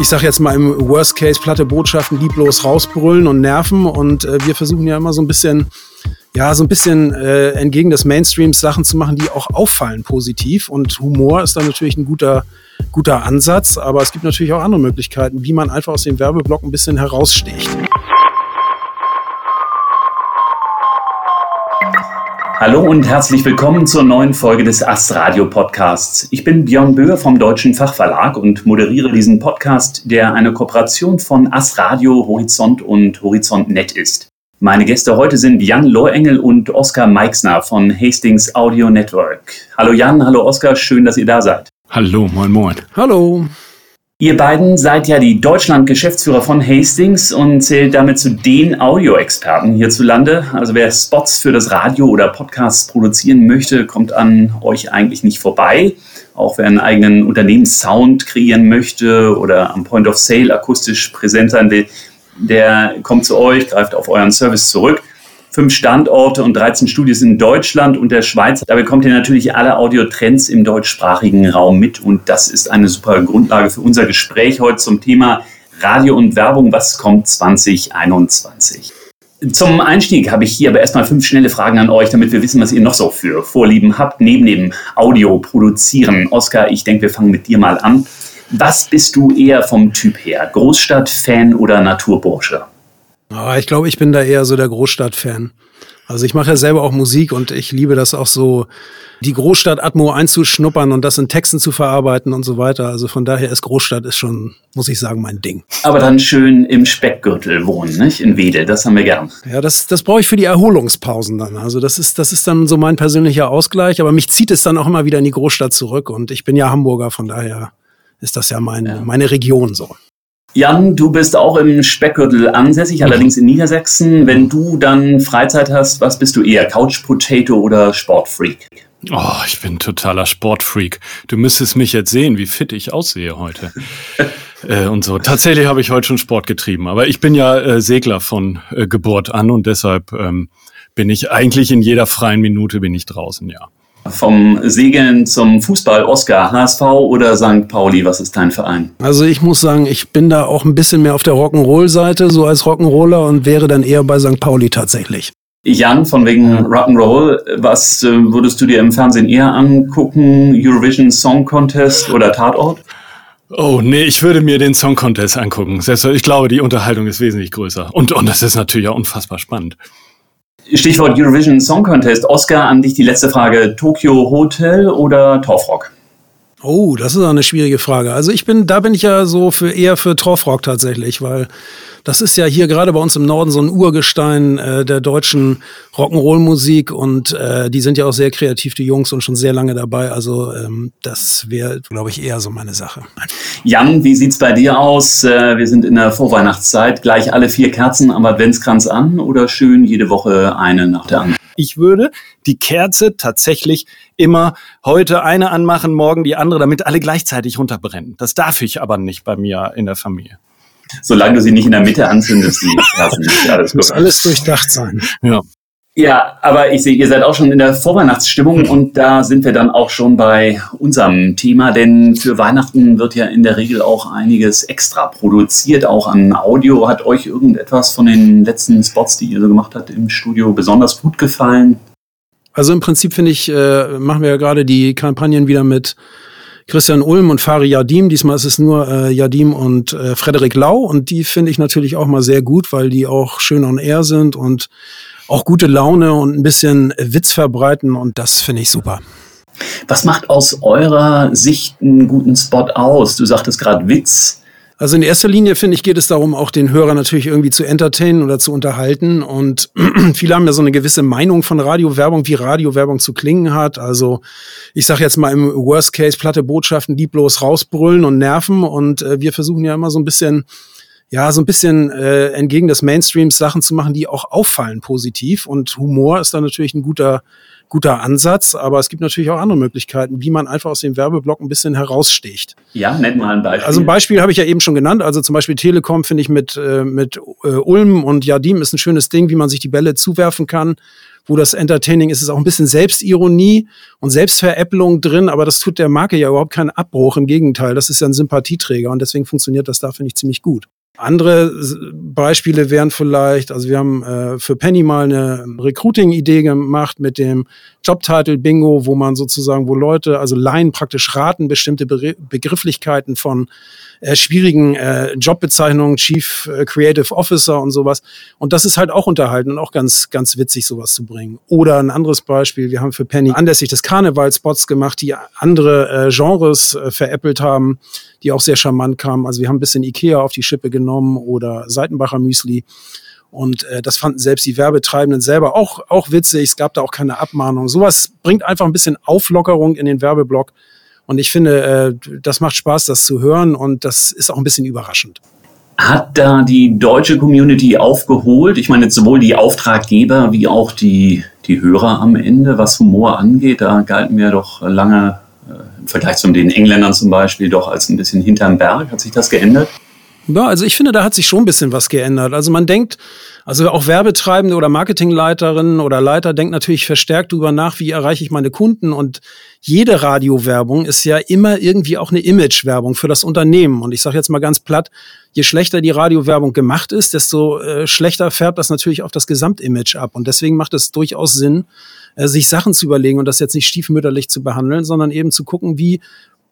ich sag jetzt mal im Worst Case platte Botschaften lieblos rausbrüllen und nerven und äh, wir versuchen ja immer so ein bisschen ja, so ein bisschen äh, entgegen des Mainstreams Sachen zu machen, die auch auffallen positiv. Und Humor ist dann natürlich ein guter, guter Ansatz, aber es gibt natürlich auch andere Möglichkeiten, wie man einfach aus dem Werbeblock ein bisschen heraussticht. Hallo und herzlich willkommen zur neuen Folge des Ast Radio Podcasts. Ich bin Björn Böhr vom Deutschen Fachverlag und moderiere diesen Podcast, der eine Kooperation von Ast Radio, Horizont und Horizont Net ist. Meine Gäste heute sind Jan Lohengel und Oskar Meixner von Hastings Audio Network. Hallo Jan, hallo Oskar, schön, dass ihr da seid. Hallo, moin, moin. Hallo. Ihr beiden seid ja die Deutschland-Geschäftsführer von Hastings und zählt damit zu den Audioexperten hierzulande. Also wer Spots für das Radio oder Podcasts produzieren möchte, kommt an euch eigentlich nicht vorbei. Auch wer einen eigenen Unternehmenssound kreieren möchte oder am Point of Sale akustisch präsent sein will, der kommt zu euch, greift auf euren Service zurück fünf Standorte und 13 Studios in Deutschland und der Schweiz. Da bekommt ihr natürlich alle Audiotrends im deutschsprachigen Raum mit und das ist eine super Grundlage für unser Gespräch heute zum Thema Radio und Werbung. Was kommt 2021? Zum Einstieg habe ich hier aber erstmal fünf schnelle Fragen an euch, damit wir wissen, was ihr noch so für Vorlieben habt, neben dem Audio produzieren. Oskar, ich denke, wir fangen mit dir mal an. Was bist du eher vom Typ her? Großstadt-Fan oder Naturbursche? Oh, ich glaube, ich bin da eher so der Großstadt-Fan. Also ich mache ja selber auch Musik und ich liebe das auch so, die Großstadt-Atmo einzuschnuppern und das in Texten zu verarbeiten und so weiter. Also von daher ist Großstadt ist schon, muss ich sagen, mein Ding. Aber dann schön im Speckgürtel wohnen, nicht? In Wedel, das haben wir gern. Ja, das, das brauche ich für die Erholungspausen dann. Also das ist, das ist dann so mein persönlicher Ausgleich, aber mich zieht es dann auch immer wieder in die Großstadt zurück und ich bin ja Hamburger, von daher ist das ja, mein, ja. meine Region so. Jan, du bist auch im Speckgürtel ansässig, allerdings in Niedersachsen. Wenn du dann Freizeit hast, was bist du eher? Couch Potato oder Sportfreak? Oh, ich bin totaler Sportfreak. Du müsstest mich jetzt sehen, wie fit ich aussehe heute. äh, und so. Tatsächlich habe ich heute schon Sport getrieben, aber ich bin ja äh, Segler von äh, Geburt an und deshalb ähm, bin ich eigentlich in jeder freien Minute bin ich draußen, ja. Vom Segeln zum Fußball, Oscar, HSV oder St. Pauli, was ist dein Verein? Also ich muss sagen, ich bin da auch ein bisschen mehr auf der Rock'n'Roll-Seite, so als Rock'n'Roller und wäre dann eher bei St. Pauli tatsächlich. Jan, von wegen Rock'n'Roll, was äh, würdest du dir im Fernsehen eher angucken? Eurovision Song Contest oder Tatort? Oh, nee, ich würde mir den Song Contest angucken. Ich glaube, die Unterhaltung ist wesentlich größer. Und, und das ist natürlich auch unfassbar spannend. Stichwort Eurovision Song Contest. Oscar, an dich die letzte Frage. Tokyo Hotel oder Torfrock? Oh, das ist eine schwierige Frage. Also ich bin, da bin ich ja so für eher für Torfrock tatsächlich, weil das ist ja hier gerade bei uns im Norden so ein Urgestein äh, der deutschen Rock'n'Roll-Musik und äh, die sind ja auch sehr kreativ, die Jungs, und schon sehr lange dabei. Also ähm, das wäre, glaube ich, eher so meine Sache. Jan, wie sieht's bei dir aus? Äh, wir sind in der Vorweihnachtszeit. Gleich alle vier Kerzen am Adventskranz an oder schön jede Woche eine nach der anderen? Ich würde die Kerze tatsächlich immer heute eine anmachen, morgen die andere, damit alle gleichzeitig runterbrennen. Das darf ich aber nicht bei mir in der Familie. Solange du sie nicht in der Mitte anzündest, die Kerzen. Alles Muss alles durchdacht sein. Ja. Ja, aber ich sehe, ihr seid auch schon in der Vorweihnachtsstimmung und da sind wir dann auch schon bei unserem Thema, denn für Weihnachten wird ja in der Regel auch einiges extra produziert, auch an Audio. Hat euch irgendetwas von den letzten Spots, die ihr so gemacht habt im Studio, besonders gut gefallen? Also im Prinzip finde ich, äh, machen wir ja gerade die Kampagnen wieder mit Christian Ulm und Fari Yadim. Diesmal ist es nur äh, Yadim und äh, Frederik Lau und die finde ich natürlich auch mal sehr gut, weil die auch schön on air sind und auch gute Laune und ein bisschen Witz verbreiten und das finde ich super. Was macht aus eurer Sicht einen guten Spot aus? Du sagtest gerade Witz. Also in erster Linie, finde ich, geht es darum, auch den Hörer natürlich irgendwie zu entertainen oder zu unterhalten. Und viele haben ja so eine gewisse Meinung von Radiowerbung, wie Radiowerbung zu klingen hat. Also ich sage jetzt mal im Worst Case platte Botschaften lieblos rausbrüllen und nerven. Und äh, wir versuchen ja immer so ein bisschen ja, so ein bisschen äh, entgegen des Mainstreams Sachen zu machen, die auch auffallen positiv. Und Humor ist da natürlich ein guter, guter Ansatz, aber es gibt natürlich auch andere Möglichkeiten, wie man einfach aus dem Werbeblock ein bisschen heraussticht. Ja, nennt mal ein Beispiel. Also ein Beispiel habe ich ja eben schon genannt. Also zum Beispiel Telekom finde ich mit, äh, mit äh, Ulm und Jardim ist ein schönes Ding, wie man sich die Bälle zuwerfen kann wo das Entertaining ist, ist auch ein bisschen Selbstironie und Selbstveräppelung drin, aber das tut der Marke ja überhaupt keinen Abbruch. Im Gegenteil, das ist ja ein Sympathieträger und deswegen funktioniert das da, finde ich, ziemlich gut. Andere Beispiele wären vielleicht, also wir haben äh, für Penny mal eine Recruiting-Idee gemacht mit dem Jobtitle Bingo, wo man sozusagen, wo Leute, also Laien praktisch raten, bestimmte Be Begrifflichkeiten von äh, schwierigen äh, Jobbezeichnungen, Chief äh, Creative Officer und sowas. Und das ist halt auch unterhalten und auch ganz, ganz witzig, sowas zu bringen. Oder ein anderes Beispiel, wir haben für Penny anlässlich des Karnevalspots gemacht, die andere äh, Genres äh, veräppelt haben, die auch sehr charmant kamen. Also wir haben ein bisschen Ikea auf die Schippe genommen oder Seitenbacher Müsli. Und äh, das fanden selbst die Werbetreibenden selber auch, auch witzig. Es gab da auch keine Abmahnung. Sowas bringt einfach ein bisschen Auflockerung in den Werbeblock. Und ich finde, äh, das macht Spaß, das zu hören. Und das ist auch ein bisschen überraschend. Hat da die deutsche Community aufgeholt? Ich meine, sowohl die Auftraggeber wie auch die, die Hörer am Ende, was Humor angeht. Da galten wir doch lange äh, im Vergleich zu den Engländern zum Beispiel doch als ein bisschen hinterm Berg. Hat sich das geändert? Ja, also ich finde, da hat sich schon ein bisschen was geändert. Also man denkt, also auch Werbetreibende oder Marketingleiterinnen oder Leiter denkt natürlich verstärkt darüber nach, wie erreiche ich meine Kunden. Und jede Radiowerbung ist ja immer irgendwie auch eine Imagewerbung für das Unternehmen. Und ich sage jetzt mal ganz platt, je schlechter die Radiowerbung gemacht ist, desto äh, schlechter färbt das natürlich auf das Gesamtimage ab. Und deswegen macht es durchaus Sinn, äh, sich Sachen zu überlegen und das jetzt nicht stiefmütterlich zu behandeln, sondern eben zu gucken, wie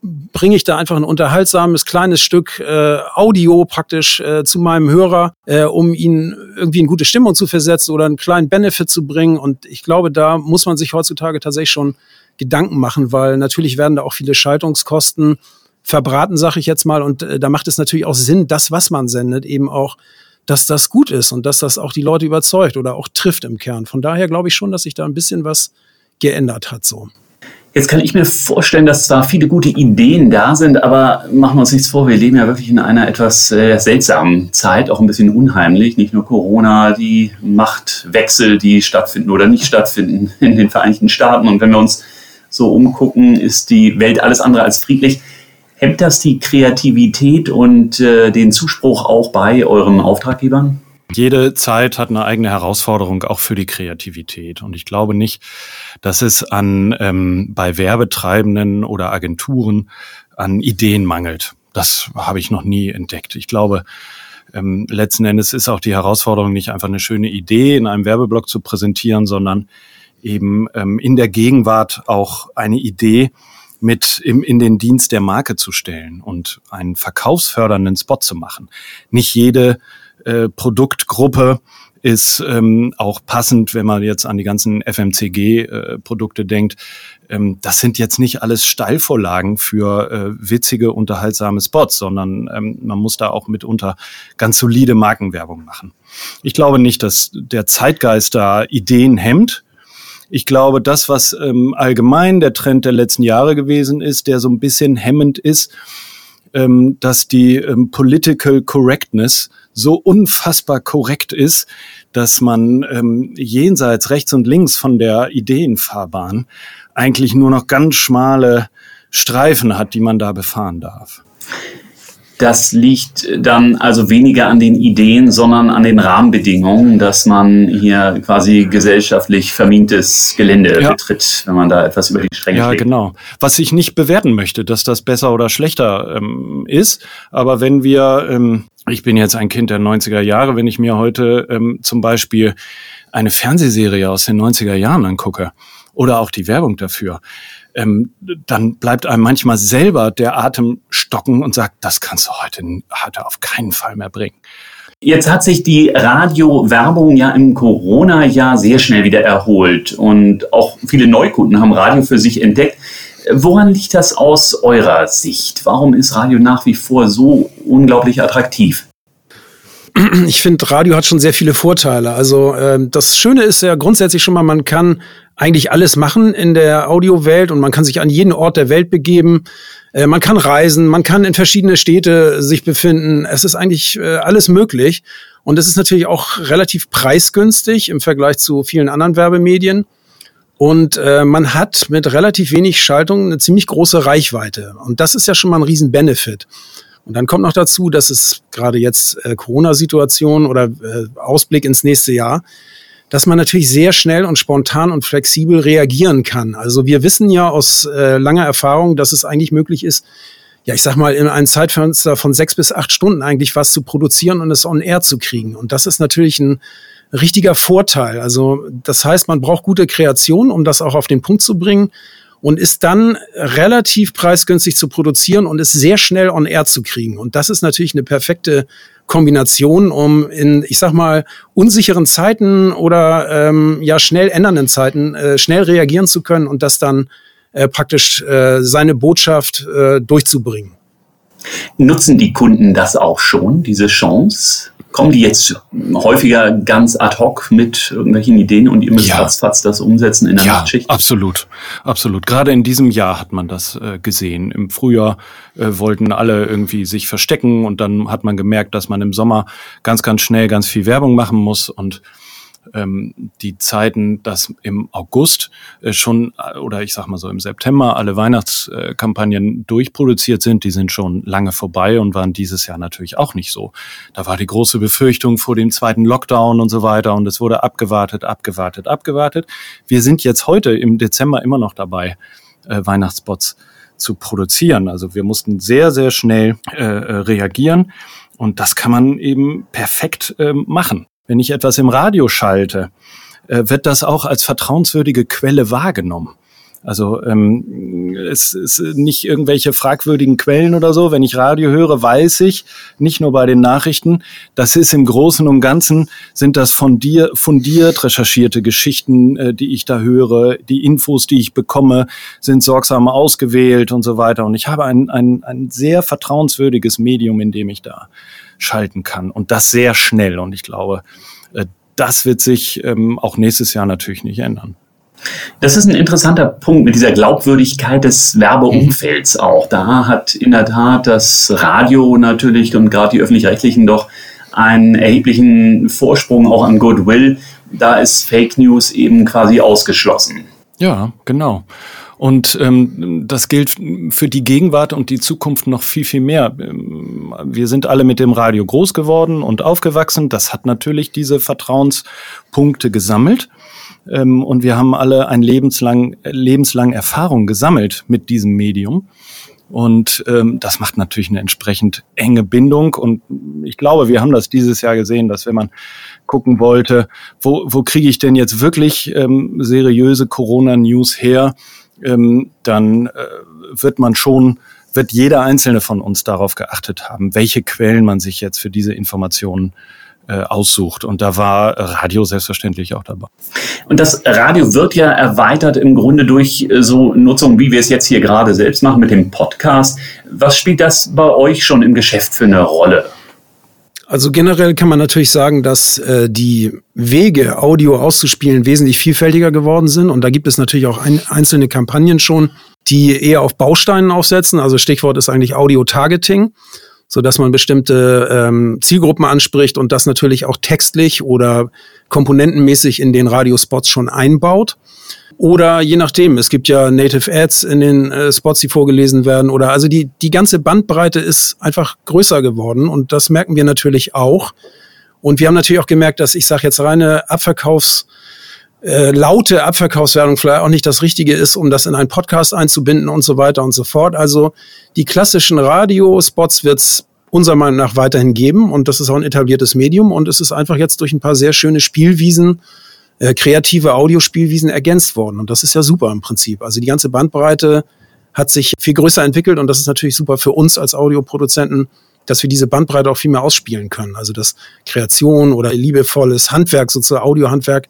bringe ich da einfach ein unterhaltsames kleines Stück äh, Audio praktisch äh, zu meinem Hörer, äh, um ihn irgendwie in gute Stimmung zu versetzen oder einen kleinen Benefit zu bringen. Und ich glaube, da muss man sich heutzutage tatsächlich schon Gedanken machen, weil natürlich werden da auch viele Schaltungskosten verbraten, sage ich jetzt mal. Und äh, da macht es natürlich auch Sinn, das, was man sendet, eben auch, dass das gut ist und dass das auch die Leute überzeugt oder auch trifft im Kern. Von daher glaube ich schon, dass sich da ein bisschen was geändert hat so. Jetzt kann ich mir vorstellen, dass zwar viele gute Ideen da sind, aber machen wir uns nichts vor, wir leben ja wirklich in einer etwas äh, seltsamen Zeit, auch ein bisschen unheimlich. Nicht nur Corona, die Machtwechsel, die stattfinden oder nicht stattfinden in den Vereinigten Staaten. Und wenn wir uns so umgucken, ist die Welt alles andere als friedlich. Hemmt das die Kreativität und äh, den Zuspruch auch bei euren Auftraggebern? Jede Zeit hat eine eigene Herausforderung auch für die Kreativität. Und ich glaube nicht, dass es an ähm, bei Werbetreibenden oder Agenturen an Ideen mangelt. Das habe ich noch nie entdeckt. Ich glaube, ähm, letzten Endes ist auch die Herausforderung nicht einfach eine schöne Idee in einem Werbeblock zu präsentieren, sondern eben ähm, in der Gegenwart auch eine Idee mit im, in den Dienst der Marke zu stellen und einen verkaufsfördernden Spot zu machen. Nicht jede äh, Produktgruppe ist ähm, auch passend, wenn man jetzt an die ganzen FMCG-Produkte äh, denkt. Ähm, das sind jetzt nicht alles Steilvorlagen für äh, witzige, unterhaltsame Spots, sondern ähm, man muss da auch mitunter ganz solide Markenwerbung machen. Ich glaube nicht, dass der Zeitgeist da Ideen hemmt. Ich glaube, das, was ähm, allgemein der Trend der letzten Jahre gewesen ist, der so ein bisschen hemmend ist, ähm, dass die ähm, Political Correctness so unfassbar korrekt ist, dass man ähm, jenseits rechts und links von der Ideenfahrbahn eigentlich nur noch ganz schmale Streifen hat, die man da befahren darf. Das liegt dann also weniger an den Ideen, sondern an den Rahmenbedingungen, dass man hier quasi gesellschaftlich vermintes Gelände ja. betritt, wenn man da etwas über die Stränge Ja, schlägt. genau. Was ich nicht bewerten möchte, dass das besser oder schlechter ähm, ist, aber wenn wir, ähm, ich bin jetzt ein Kind der 90er Jahre, wenn ich mir heute ähm, zum Beispiel eine Fernsehserie aus den 90er Jahren angucke oder auch die Werbung dafür, ähm, dann bleibt einem manchmal selber der Atem stocken und sagt, das kannst du heute, heute auf keinen Fall mehr bringen. Jetzt hat sich die Radiowerbung ja im Corona-Jahr sehr schnell wieder erholt und auch viele Neukunden haben Radio für sich entdeckt. Woran liegt das aus eurer Sicht? Warum ist Radio nach wie vor so unglaublich attraktiv? ich finde, Radio hat schon sehr viele Vorteile. Also ähm, das Schöne ist ja grundsätzlich schon mal, man kann eigentlich alles machen in der Audiowelt und man kann sich an jeden Ort der Welt begeben. Äh, man kann reisen, man kann in verschiedene Städte sich befinden. Es ist eigentlich äh, alles möglich. Und es ist natürlich auch relativ preisgünstig im Vergleich zu vielen anderen Werbemedien. Und äh, man hat mit relativ wenig Schaltung eine ziemlich große Reichweite. Und das ist ja schon mal ein riesen Benefit. Und dann kommt noch dazu, dass es gerade jetzt äh, Corona-Situation oder äh, Ausblick ins nächste Jahr, dass man natürlich sehr schnell und spontan und flexibel reagieren kann. Also wir wissen ja aus äh, langer Erfahrung, dass es eigentlich möglich ist, ja, ich sag mal, in einem Zeitfenster von sechs bis acht Stunden eigentlich was zu produzieren und es on air zu kriegen. Und das ist natürlich ein richtiger Vorteil. Also das heißt, man braucht gute Kreation, um das auch auf den Punkt zu bringen und ist dann relativ preisgünstig zu produzieren und ist sehr schnell on air zu kriegen. Und das ist natürlich eine perfekte Kombination, um in, ich sag mal, unsicheren Zeiten oder ähm, ja schnell ändernden Zeiten äh, schnell reagieren zu können und das dann äh, praktisch äh, seine Botschaft äh, durchzubringen. Nutzen die Kunden das auch schon, diese Chance? Kommen die jetzt häufiger ganz ad hoc mit irgendwelchen Ideen und ihr müsst ja. ratzfatz das umsetzen in der ja, Nachtschicht? absolut, absolut. Gerade in diesem Jahr hat man das äh, gesehen. Im Frühjahr äh, wollten alle irgendwie sich verstecken und dann hat man gemerkt, dass man im Sommer ganz, ganz schnell ganz viel Werbung machen muss und ähm, die Zeiten, dass im August äh, schon äh, oder ich sag mal so im September alle Weihnachtskampagnen durchproduziert sind, die sind schon lange vorbei und waren dieses Jahr natürlich auch nicht so. Da war die große Befürchtung vor dem zweiten Lockdown und so weiter und es wurde abgewartet, abgewartet, abgewartet. Wir sind jetzt heute im Dezember immer noch dabei, äh, Weihnachtsspots zu produzieren. Also wir mussten sehr, sehr schnell äh, äh reagieren. Und das kann man eben perfekt äh, machen. Wenn ich etwas im Radio schalte, äh, wird das auch als vertrauenswürdige Quelle wahrgenommen. Also ähm, es ist nicht irgendwelche fragwürdigen Quellen oder so. Wenn ich Radio höre, weiß ich, nicht nur bei den Nachrichten, das ist im Großen und Ganzen, sind das von dir fundiert recherchierte Geschichten, äh, die ich da höre. Die Infos, die ich bekomme, sind sorgsam ausgewählt und so weiter. Und ich habe ein, ein, ein sehr vertrauenswürdiges Medium, in dem ich da schalten kann. Und das sehr schnell. Und ich glaube, äh, das wird sich ähm, auch nächstes Jahr natürlich nicht ändern. Das ist ein interessanter Punkt mit dieser Glaubwürdigkeit des Werbeumfelds mhm. auch. Da hat in der Tat das Radio natürlich und gerade die öffentlich-rechtlichen doch einen erheblichen Vorsprung auch an Goodwill. Da ist Fake News eben quasi ausgeschlossen. Ja, genau. Und ähm, das gilt für die Gegenwart und die Zukunft noch viel, viel mehr. Ähm, wir sind alle mit dem Radio groß geworden und aufgewachsen. Das hat natürlich diese Vertrauenspunkte gesammelt. Ähm, und wir haben alle ein lebenslang, lebenslang Erfahrung gesammelt mit diesem Medium. Und ähm, das macht natürlich eine entsprechend enge Bindung. Und ich glaube, wir haben das dieses Jahr gesehen, dass wenn man gucken wollte, wo, wo kriege ich denn jetzt wirklich ähm, seriöse Corona-News her, ähm, dann äh, wird man schon, wird jeder einzelne von uns darauf geachtet haben, welche Quellen man sich jetzt für diese Informationen äh, aussucht. Und da war Radio selbstverständlich auch dabei. Und das Radio wird ja erweitert im Grunde durch äh, so Nutzung, wie wir es jetzt hier gerade selbst machen mit dem Podcast. Was spielt das bei euch schon im Geschäft für eine Rolle? Also generell kann man natürlich sagen, dass äh, die Wege, Audio auszuspielen, wesentlich vielfältiger geworden sind. Und da gibt es natürlich auch ein, einzelne Kampagnen schon, die eher auf Bausteinen aufsetzen. Also Stichwort ist eigentlich Audio-Targeting, so dass man bestimmte ähm, Zielgruppen anspricht und das natürlich auch textlich oder komponentenmäßig in den Radiospots schon einbaut. Oder je nachdem, es gibt ja Native Ads in den äh, Spots, die vorgelesen werden. Oder also die, die ganze Bandbreite ist einfach größer geworden und das merken wir natürlich auch. Und wir haben natürlich auch gemerkt, dass ich sage jetzt reine Abverkaufs, äh, laute Abverkaufswerbung vielleicht auch nicht das Richtige ist, um das in einen Podcast einzubinden und so weiter und so fort. Also die klassischen Radiospots wird es unserer Meinung nach weiterhin geben und das ist auch ein etabliertes Medium und es ist einfach jetzt durch ein paar sehr schöne Spielwiesen äh, kreative Audiospielwiesen ergänzt worden. Und das ist ja super im Prinzip. Also die ganze Bandbreite hat sich viel größer entwickelt und das ist natürlich super für uns als Audioproduzenten, dass wir diese Bandbreite auch viel mehr ausspielen können. Also dass Kreation oder liebevolles Handwerk, sozusagen Audiohandwerk,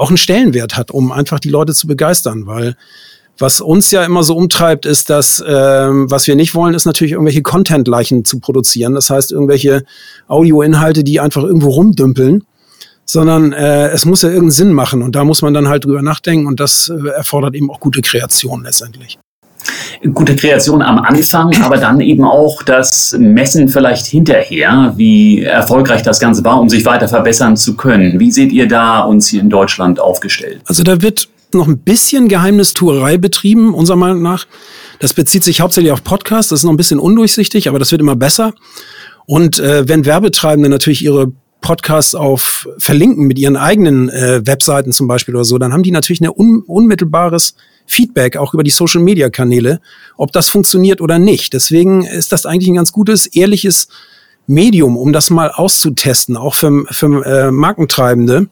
auch einen Stellenwert hat, um einfach die Leute zu begeistern, weil Was uns ja immer so umtreibt, ist, dass ähm, was wir nicht wollen, ist natürlich irgendwelche Content-Leichen zu produzieren. Das heißt, irgendwelche Audioinhalte, die einfach irgendwo rumdümpeln, sondern äh, es muss ja irgendeinen Sinn machen. Und da muss man dann halt drüber nachdenken und das äh, erfordert eben auch gute Kreation letztendlich gute Kreation am Anfang, aber dann eben auch das Messen vielleicht hinterher, wie erfolgreich das Ganze war, um sich weiter verbessern zu können. Wie seht ihr da uns hier in Deutschland aufgestellt? Also da wird noch ein bisschen Geheimnistuerei betrieben, unserer Meinung nach. Das bezieht sich hauptsächlich auf Podcasts, das ist noch ein bisschen undurchsichtig, aber das wird immer besser. Und äh, wenn Werbetreibende natürlich ihre Podcasts auf verlinken mit ihren eigenen äh, Webseiten zum Beispiel oder so, dann haben die natürlich ein un unmittelbares Feedback auch über die Social Media Kanäle, ob das funktioniert oder nicht. Deswegen ist das eigentlich ein ganz gutes, ehrliches Medium, um das mal auszutesten, auch für, für äh, Markentreibende,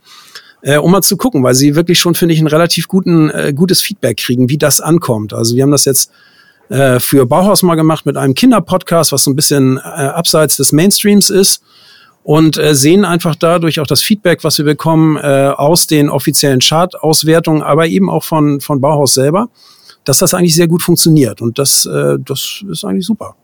äh, um mal zu gucken, weil sie wirklich schon, finde ich, ein relativ guten, äh, gutes Feedback kriegen, wie das ankommt. Also wir haben das jetzt äh, für Bauhaus mal gemacht mit einem Kinderpodcast, was so ein bisschen äh, abseits des Mainstreams ist und äh, sehen einfach dadurch auch das Feedback, was wir bekommen äh, aus den offiziellen Chart-Auswertungen, aber eben auch von, von Bauhaus selber, dass das eigentlich sehr gut funktioniert. Und das, äh, das ist eigentlich super.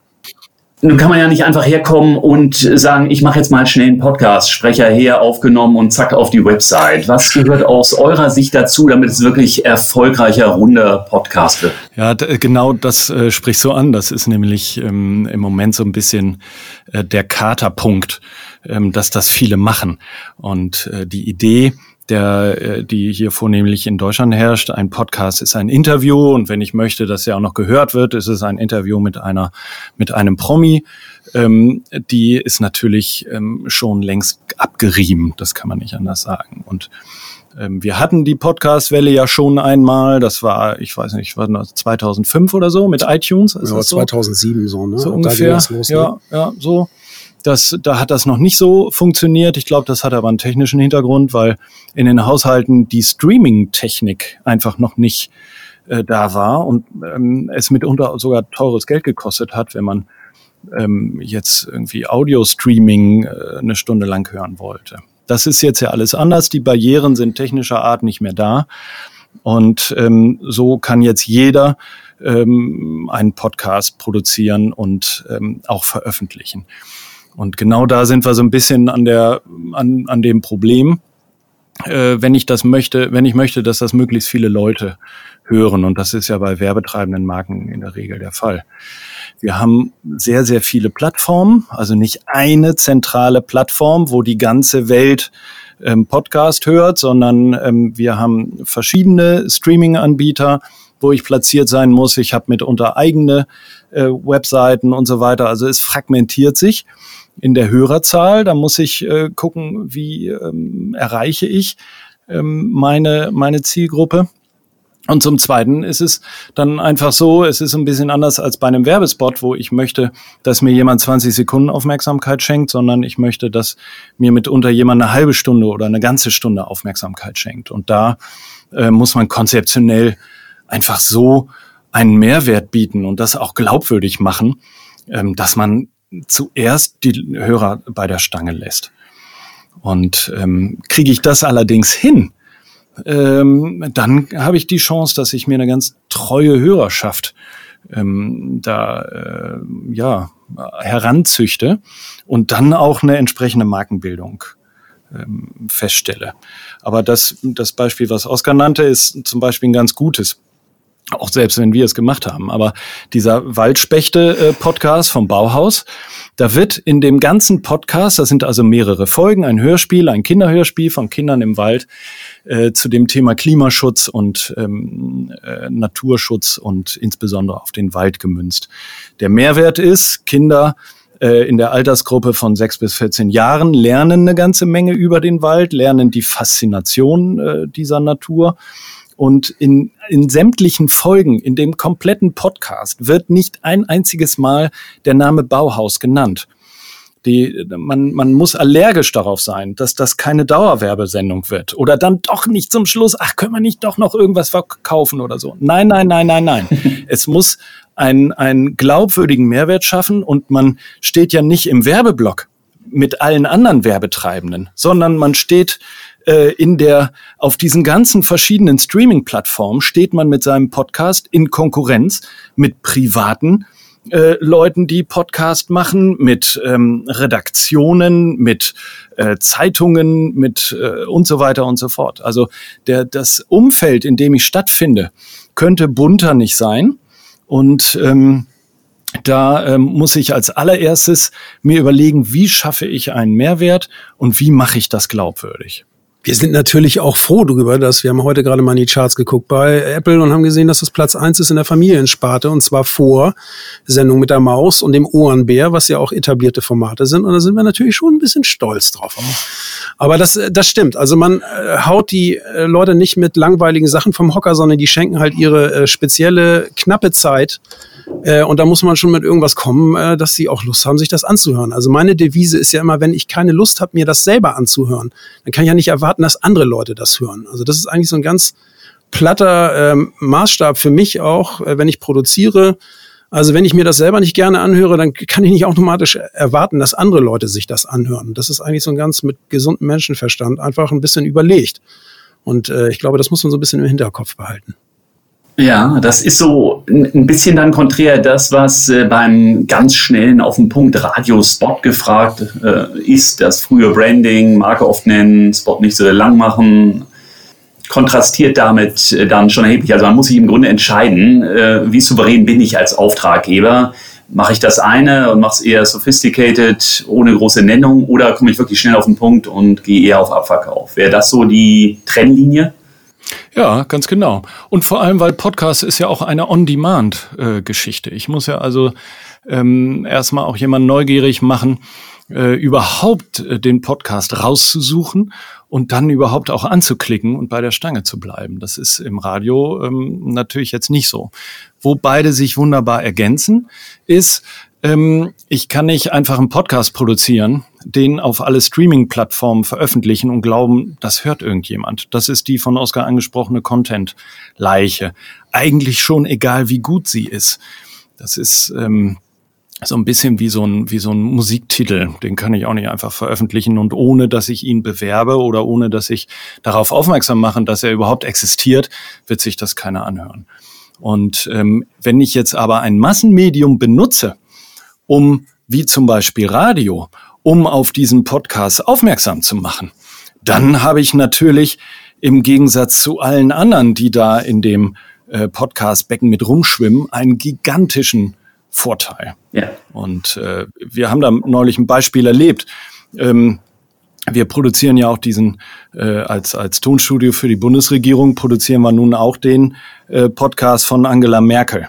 Nun kann man ja nicht einfach herkommen und sagen, ich mache jetzt mal schnell einen Podcast, Sprecher her, aufgenommen und zack auf die Website. Was gehört aus eurer Sicht dazu, damit es wirklich erfolgreicher, runder Podcast wird? Ja, genau das äh, spricht so an. Das ist nämlich ähm, im Moment so ein bisschen äh, der Katerpunkt ähm, dass das viele machen. Und äh, die Idee, der, äh, die hier vornehmlich in Deutschland herrscht. Ein Podcast ist ein Interview und wenn ich möchte, dass er auch noch gehört wird, ist es ein Interview mit einer, mit einem Promi. Ähm, die ist natürlich ähm, schon längst abgerieben. Das kann man nicht anders sagen. Und ähm, wir hatten die Podcast-Welle ja schon einmal. Das war, ich weiß nicht, war das 2005 oder so mit iTunes. Ist ja, 2007 so, ne? So ungefähr. Los, ne? Ja, ja, so. Das, da hat das noch nicht so funktioniert. Ich glaube, das hat aber einen technischen Hintergrund, weil in den Haushalten die Streaming-Technik einfach noch nicht äh, da war und ähm, es mitunter sogar teures Geld gekostet hat, wenn man ähm, jetzt irgendwie Audio-Streaming äh, eine Stunde lang hören wollte. Das ist jetzt ja alles anders. Die Barrieren sind technischer Art nicht mehr da. Und ähm, so kann jetzt jeder ähm, einen Podcast produzieren und ähm, auch veröffentlichen. Und genau da sind wir so ein bisschen an der, an, an dem Problem. Äh, wenn ich das möchte, wenn ich möchte, dass das möglichst viele Leute hören. Und das ist ja bei werbetreibenden Marken in der Regel der Fall. Wir haben sehr, sehr viele Plattformen, also nicht eine zentrale Plattform, wo die ganze Welt ähm, Podcast hört, sondern ähm, wir haben verschiedene Streaming-Anbieter, wo ich platziert sein muss. Ich habe mitunter eigene äh, Webseiten und so weiter. Also es fragmentiert sich in der Hörerzahl. Da muss ich äh, gucken, wie ähm, erreiche ich ähm, meine, meine Zielgruppe. Und zum Zweiten ist es dann einfach so, es ist ein bisschen anders als bei einem Werbespot, wo ich möchte, dass mir jemand 20 Sekunden Aufmerksamkeit schenkt, sondern ich möchte, dass mir mitunter jemand eine halbe Stunde oder eine ganze Stunde Aufmerksamkeit schenkt. Und da äh, muss man konzeptionell einfach so einen Mehrwert bieten und das auch glaubwürdig machen, ähm, dass man zuerst die Hörer bei der Stange lässt. Und ähm, kriege ich das allerdings hin, ähm, dann habe ich die Chance, dass ich mir eine ganz treue Hörerschaft ähm, da äh, ja heranzüchte und dann auch eine entsprechende Markenbildung ähm, feststelle. Aber das, das Beispiel, was Oskar nannte, ist zum Beispiel ein ganz gutes auch selbst wenn wir es gemacht haben. Aber dieser Waldspechte-Podcast vom Bauhaus, da wird in dem ganzen Podcast, das sind also mehrere Folgen, ein Hörspiel, ein Kinderhörspiel von Kindern im Wald äh, zu dem Thema Klimaschutz und ähm, äh, Naturschutz und insbesondere auf den Wald gemünzt. Der Mehrwert ist, Kinder äh, in der Altersgruppe von sechs bis 14 Jahren lernen eine ganze Menge über den Wald, lernen die Faszination äh, dieser Natur und in, in sämtlichen Folgen, in dem kompletten Podcast, wird nicht ein einziges Mal der Name Bauhaus genannt. Die, man, man muss allergisch darauf sein, dass das keine Dauerwerbesendung wird. Oder dann doch nicht zum Schluss, ach, können wir nicht doch noch irgendwas verkaufen oder so. Nein, nein, nein, nein, nein. es muss einen, einen glaubwürdigen Mehrwert schaffen und man steht ja nicht im Werbeblock mit allen anderen Werbetreibenden, sondern man steht äh, in der, auf diesen ganzen verschiedenen Streaming-Plattformen steht man mit seinem Podcast in Konkurrenz mit privaten äh, Leuten, die Podcast machen, mit ähm, Redaktionen, mit äh, Zeitungen, mit äh, und so weiter und so fort. Also der, das Umfeld, in dem ich stattfinde, könnte bunter nicht sein. Und ähm, da ähm, muss ich als allererstes mir überlegen, wie schaffe ich einen Mehrwert und wie mache ich das glaubwürdig. Wir sind natürlich auch froh darüber, dass wir haben heute gerade mal in die Charts geguckt bei Apple und haben gesehen, dass das Platz eins ist in der Familiensparte und zwar vor Sendung mit der Maus und dem Ohrenbär, was ja auch etablierte Formate sind. Und da sind wir natürlich schon ein bisschen stolz drauf. Aber das, das stimmt. Also man äh, haut die äh, Leute nicht mit langweiligen Sachen vom Hocker, sondern die schenken halt ihre äh, spezielle knappe Zeit äh, und da muss man schon mit irgendwas kommen, äh, dass sie auch Lust haben, sich das anzuhören. Also meine Devise ist ja immer, wenn ich keine Lust habe, mir das selber anzuhören, dann kann ich ja nicht erwarten, dass andere Leute das hören. Also das ist eigentlich so ein ganz platter ähm, Maßstab für mich auch, äh, wenn ich produziere. Also wenn ich mir das selber nicht gerne anhöre, dann kann ich nicht automatisch erwarten, dass andere Leute sich das anhören. Das ist eigentlich so ein ganz mit gesundem Menschenverstand einfach ein bisschen überlegt. Und äh, ich glaube, das muss man so ein bisschen im Hinterkopf behalten. Ja, das ist so ein bisschen dann konträr das, was äh, beim ganz schnellen auf den Punkt Radiospot gefragt äh, ist. Das frühe Branding, Marke oft nennen, Spot nicht so lang machen, kontrastiert damit äh, dann schon erheblich. Also man muss sich im Grunde entscheiden, äh, wie souverän bin ich als Auftraggeber. Mache ich das eine und mache es eher sophisticated, ohne große Nennung, oder komme ich wirklich schnell auf den Punkt und gehe eher auf Abverkauf? Wäre das so die Trennlinie? Ja, ganz genau. Und vor allem, weil Podcast ist ja auch eine On-Demand-Geschichte. ich muss ja also ähm, erstmal auch jemanden neugierig machen, äh, überhaupt äh, den Podcast rauszusuchen und dann überhaupt auch anzuklicken und bei der Stange zu bleiben. Das ist im Radio ähm, natürlich jetzt nicht so. Wo beide sich wunderbar ergänzen, ist, ähm, ich kann nicht einfach einen Podcast produzieren, den auf alle Streaming-Plattformen veröffentlichen und glauben, das hört irgendjemand. Das ist die von Oskar angesprochene Content-Leiche. Eigentlich schon egal, wie gut sie ist. Das ist ähm, so ein bisschen wie so ein, wie so ein Musiktitel. Den kann ich auch nicht einfach veröffentlichen und ohne, dass ich ihn bewerbe oder ohne, dass ich darauf aufmerksam mache, dass er überhaupt existiert, wird sich das keiner anhören. Und ähm, wenn ich jetzt aber ein Massenmedium benutze, um, wie zum Beispiel Radio, um auf diesen Podcast aufmerksam zu machen. Dann habe ich natürlich im Gegensatz zu allen anderen, die da in dem äh, Podcast-Becken mit rumschwimmen, einen gigantischen Vorteil. Ja. Und äh, wir haben da neulich ein Beispiel erlebt. Ähm, wir produzieren ja auch diesen äh, als als Tonstudio für die Bundesregierung produzieren wir nun auch den äh, Podcast von Angela Merkel.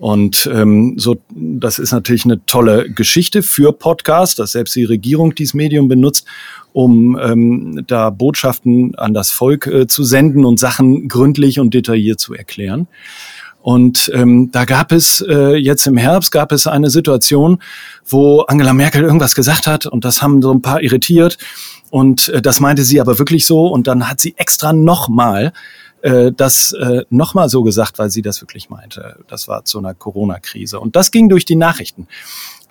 Und ähm, so, das ist natürlich eine tolle Geschichte für Podcast, dass selbst die Regierung dieses Medium benutzt, um ähm, da Botschaften an das Volk äh, zu senden und Sachen gründlich und detailliert zu erklären. Und ähm, da gab es äh, jetzt im Herbst gab es eine Situation, wo Angela Merkel irgendwas gesagt hat und das haben so ein paar irritiert und äh, das meinte sie aber wirklich so und dann hat sie extra nochmal äh, das äh, nochmal so gesagt, weil sie das wirklich meinte. Das war zu einer Corona-Krise. Und das ging durch die Nachrichten.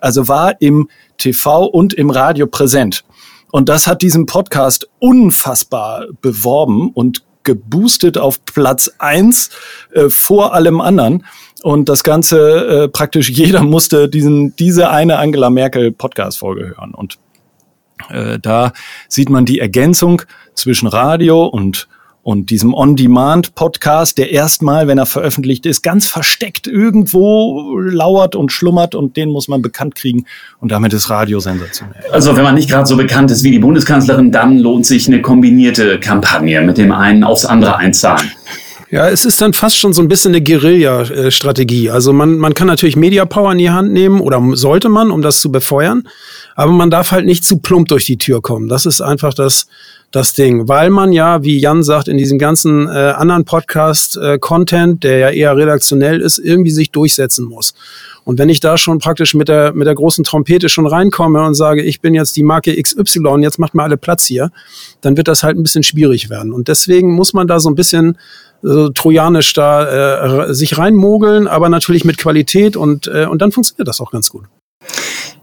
Also war im TV und im Radio präsent. Und das hat diesen Podcast unfassbar beworben und geboostet auf Platz eins äh, vor allem anderen. Und das Ganze äh, praktisch jeder musste diesen, diese eine Angela Merkel Podcast-Folge hören. Und äh, da sieht man die Ergänzung zwischen Radio und und diesem On-Demand-Podcast, der erstmal, wenn er veröffentlicht ist, ganz versteckt irgendwo lauert und schlummert und den muss man bekannt kriegen und damit ist Radio sensationell. Also wenn man nicht gerade so bekannt ist wie die Bundeskanzlerin, dann lohnt sich eine kombinierte Kampagne mit dem einen aufs andere einzahlen. Ja, es ist dann fast schon so ein bisschen eine Guerilla-Strategie. Also man, man kann natürlich Media Power in die Hand nehmen oder sollte man, um das zu befeuern. Aber man darf halt nicht zu plump durch die Tür kommen. Das ist einfach das, das Ding, weil man ja, wie Jan sagt, in diesem ganzen äh, anderen Podcast-Content, äh, der ja eher redaktionell ist, irgendwie sich durchsetzen muss. Und wenn ich da schon praktisch mit der, mit der großen Trompete schon reinkomme und sage, ich bin jetzt die Marke XY, jetzt macht mal alle Platz hier, dann wird das halt ein bisschen schwierig werden. Und deswegen muss man da so ein bisschen äh, trojanisch da äh, sich reinmogeln, aber natürlich mit Qualität und, äh, und dann funktioniert das auch ganz gut.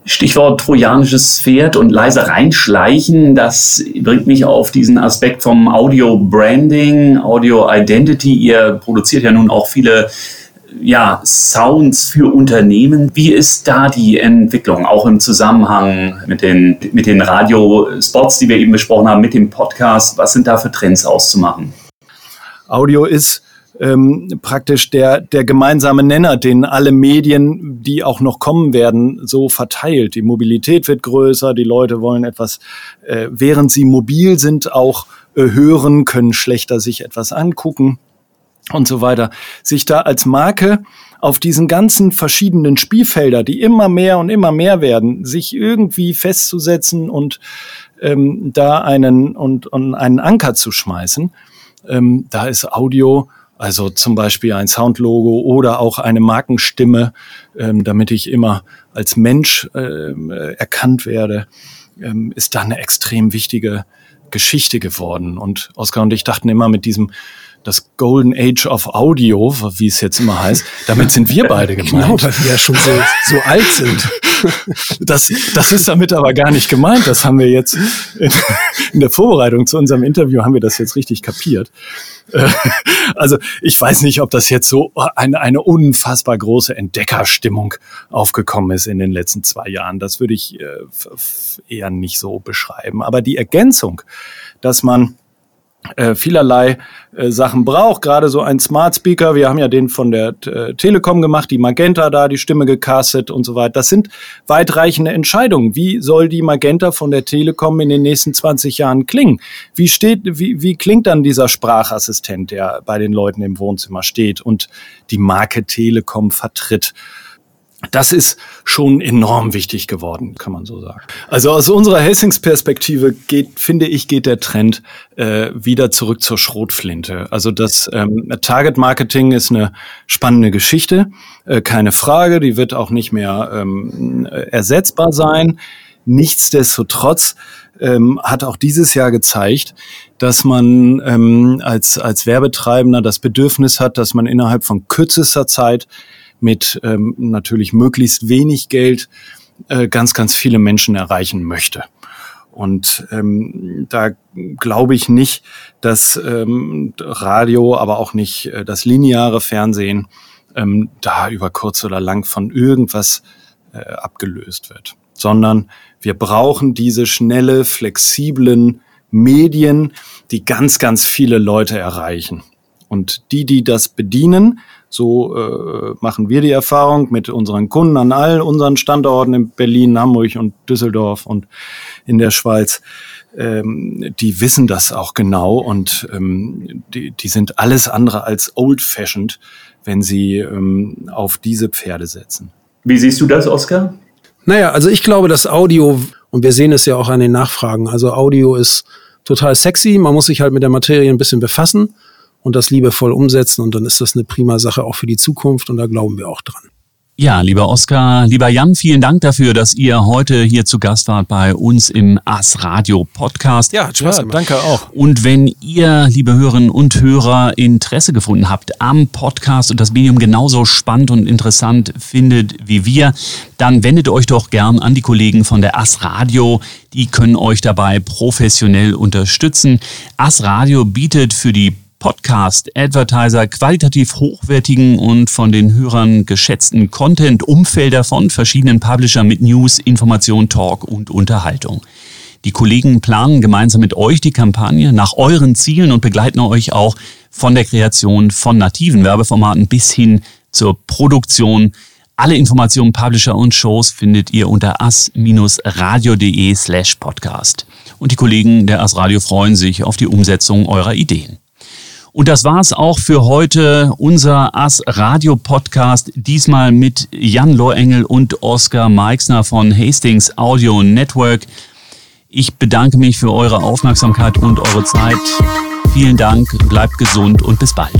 Stichwort trojanisches Pferd und leise reinschleichen, das bringt mich auf diesen Aspekt vom Audio Branding, Audio Identity. Ihr produziert ja nun auch viele ja, Sounds für Unternehmen. Wie ist da die Entwicklung, auch im Zusammenhang mit den, mit den Radiospots, die wir eben besprochen haben, mit dem Podcast? Was sind da für Trends auszumachen? Audio ist ähm, praktisch der, der gemeinsame Nenner, den alle Medien, die auch noch kommen werden, so verteilt. Die Mobilität wird größer, die Leute wollen etwas, äh, während sie mobil sind, auch äh, hören, können schlechter sich etwas angucken und so weiter. Sich da als Marke auf diesen ganzen verschiedenen Spielfelder, die immer mehr und immer mehr werden, sich irgendwie festzusetzen und ähm, da einen und, und einen Anker zu schmeißen. Ähm, da ist Audio also zum Beispiel ein Soundlogo oder auch eine Markenstimme, ähm, damit ich immer als Mensch ähm, erkannt werde, ähm, ist da eine extrem wichtige Geschichte geworden. Und Oskar und ich dachten immer mit diesem das Golden Age of Audio, wie es jetzt immer heißt, damit sind wir beide gemeint. Genau, weil wir ja schon so, so alt sind. Das, das ist damit aber gar nicht gemeint. Das haben wir jetzt in, in der Vorbereitung zu unserem Interview haben wir das jetzt richtig kapiert. Äh, also ich weiß nicht, ob das jetzt so eine, eine unfassbar große Entdeckerstimmung aufgekommen ist in den letzten zwei Jahren. Das würde ich äh, eher nicht so beschreiben. Aber die Ergänzung, dass man äh, vielerlei äh, Sachen braucht. Gerade so ein Smart Speaker, wir haben ja den von der äh, Telekom gemacht, die Magenta da, die Stimme gecastet und so weiter. Das sind weitreichende Entscheidungen. Wie soll die Magenta von der Telekom in den nächsten 20 Jahren klingen? Wie steht, wie, wie klingt dann dieser Sprachassistent, der bei den Leuten im Wohnzimmer steht und die Marke Telekom vertritt? Das ist schon enorm wichtig geworden, kann man so sagen. Also aus unserer Hastings-Perspektive geht, finde ich, geht der Trend äh, wieder zurück zur Schrotflinte. Also das ähm, Target-Marketing ist eine spannende Geschichte, äh, keine Frage. Die wird auch nicht mehr ähm, ersetzbar sein. Nichtsdestotrotz ähm, hat auch dieses Jahr gezeigt, dass man ähm, als, als Werbetreibender das Bedürfnis hat, dass man innerhalb von kürzester Zeit mit ähm, natürlich möglichst wenig Geld äh, ganz, ganz viele Menschen erreichen möchte. Und ähm, da glaube ich nicht, dass ähm, Radio, aber auch nicht äh, das lineare Fernsehen ähm, da über kurz oder lang von irgendwas äh, abgelöst wird, sondern wir brauchen diese schnelle, flexiblen Medien, die ganz, ganz viele Leute erreichen. Und die, die das bedienen, so äh, machen wir die Erfahrung mit unseren Kunden an all unseren Standorten in Berlin, Hamburg und Düsseldorf und in der Schweiz. Ähm, die wissen das auch genau und ähm, die, die sind alles andere als old-fashioned, wenn sie ähm, auf diese Pferde setzen. Wie siehst du das, Oskar? Naja, also ich glaube, dass Audio, und wir sehen es ja auch an den Nachfragen, also Audio ist total sexy, man muss sich halt mit der Materie ein bisschen befassen und das liebevoll umsetzen. Und dann ist das eine prima Sache auch für die Zukunft und da glauben wir auch dran. Ja, lieber Oskar, lieber Jan, vielen Dank dafür, dass ihr heute hier zu Gast wart bei uns im AS Radio Podcast. Ja, hat Spaß ja, danke auch. Und wenn ihr, liebe Hörerinnen und Hörer, Interesse gefunden habt am Podcast und das Medium genauso spannend und interessant findet wie wir, dann wendet euch doch gern an die Kollegen von der AS Radio. Die können euch dabei professionell unterstützen. AS Radio bietet für die Podcast-Advertiser qualitativ hochwertigen und von den Hörern geschätzten Content-Umfelder von verschiedenen Publisher mit News, Information, Talk und Unterhaltung. Die Kollegen planen gemeinsam mit euch die Kampagne nach euren Zielen und begleiten euch auch von der Kreation von nativen Werbeformaten bis hin zur Produktion. Alle Informationen, Publisher und Shows findet ihr unter as-radio.de slash podcast. Und die Kollegen der As Radio freuen sich auf die Umsetzung eurer Ideen. Und das war's auch für heute, unser As Radio Podcast, diesmal mit Jan Lohrengel und Oskar Meixner von Hastings Audio Network. Ich bedanke mich für eure Aufmerksamkeit und eure Zeit. Vielen Dank, bleibt gesund und bis bald.